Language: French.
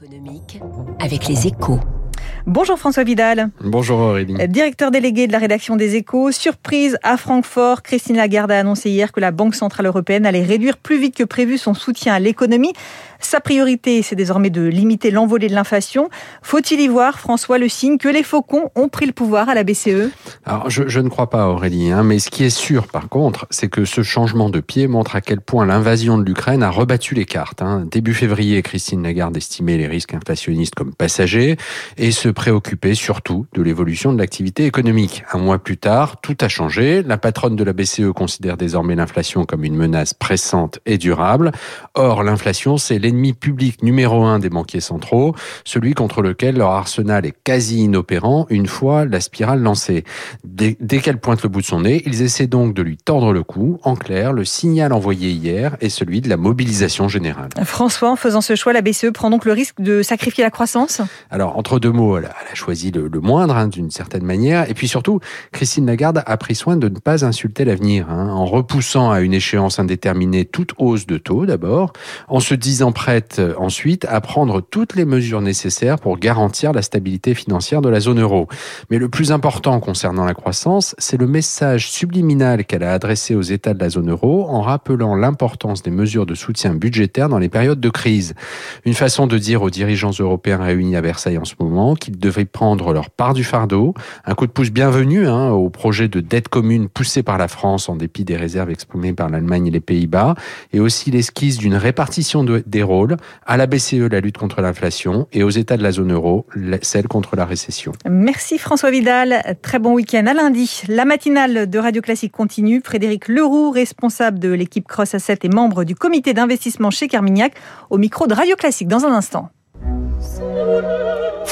économique avec les échos. Bonjour François Vidal. Bonjour Aurélie. Directeur délégué de la rédaction des échos. Surprise à Francfort, Christine Lagarde a annoncé hier que la Banque Centrale Européenne allait réduire plus vite que prévu son soutien à l'économie. Sa priorité, c'est désormais de limiter l'envolée de l'inflation. Faut-il y voir, François, le signe que les faucons ont pris le pouvoir à la BCE Alors, je, je, ne crois pas, Aurélie, hein, mais ce qui est sûr, par contre, c'est que ce changement de pied montre à quel point l'invasion de l'Ukraine a rebattu les cartes. Hein. Début février, Christine Lagarde estimait les risques inflationnistes comme passagers et se préoccupait surtout de l'évolution de l'activité économique. Un mois plus tard, tout a changé. La patronne de la BCE considère désormais l'inflation comme une menace pressante et durable. Or, l'inflation, c'est l'ennemi public numéro un des banquiers centraux, celui contre lequel leur arsenal est quasi inopérant une fois la spirale lancée. Dès, dès qu'elle pointe le bout de son nez, ils essaient donc de lui tordre le cou. En clair, le signal envoyé hier est celui de la mobilisation générale. François, en faisant ce choix, la BCE prend donc le risque de sacrifier la croissance? Alors, entre deux mots, elle a, choisi le, moindre, hein, d'une certaine manière. Et puis surtout, Christine Lagarde a pris soin de ne pas insulter l'avenir, hein, en repoussant à une échéance indéterminée toute hausse de taux d'abord, en se disant prête ensuite à prendre toutes les mesures nécessaires pour garantir la stabilité financière de la zone euro. Mais le plus important concernant la croissance, c'est le message subliminal qu'elle a adressé aux États de la zone euro en rappelant l'importance des mesures de soutien budgétaire dans les périodes de crise. Une façon de dire aux dirigeants européens réunis à Versailles en ce moment qu'ils devraient prendre leur part du fardeau, un coup de pouce bienvenu hein, au projet de dette commune poussé par la France en dépit des réserves exprimées par l'Allemagne et les Pays-Bas, et aussi l'esquisse d'une répartition de, des rôles, à la BCE la lutte contre l'inflation et aux États de la zone euro celle contre la récession. Merci François Vidal, très bon week-end à lundi. La matinale de Radio Classique continue. Frédéric Leroux, responsable de l'équipe Cross Asset et membre du comité d'investissement chez Carmignac, au micro de Radio Classique dans un instant.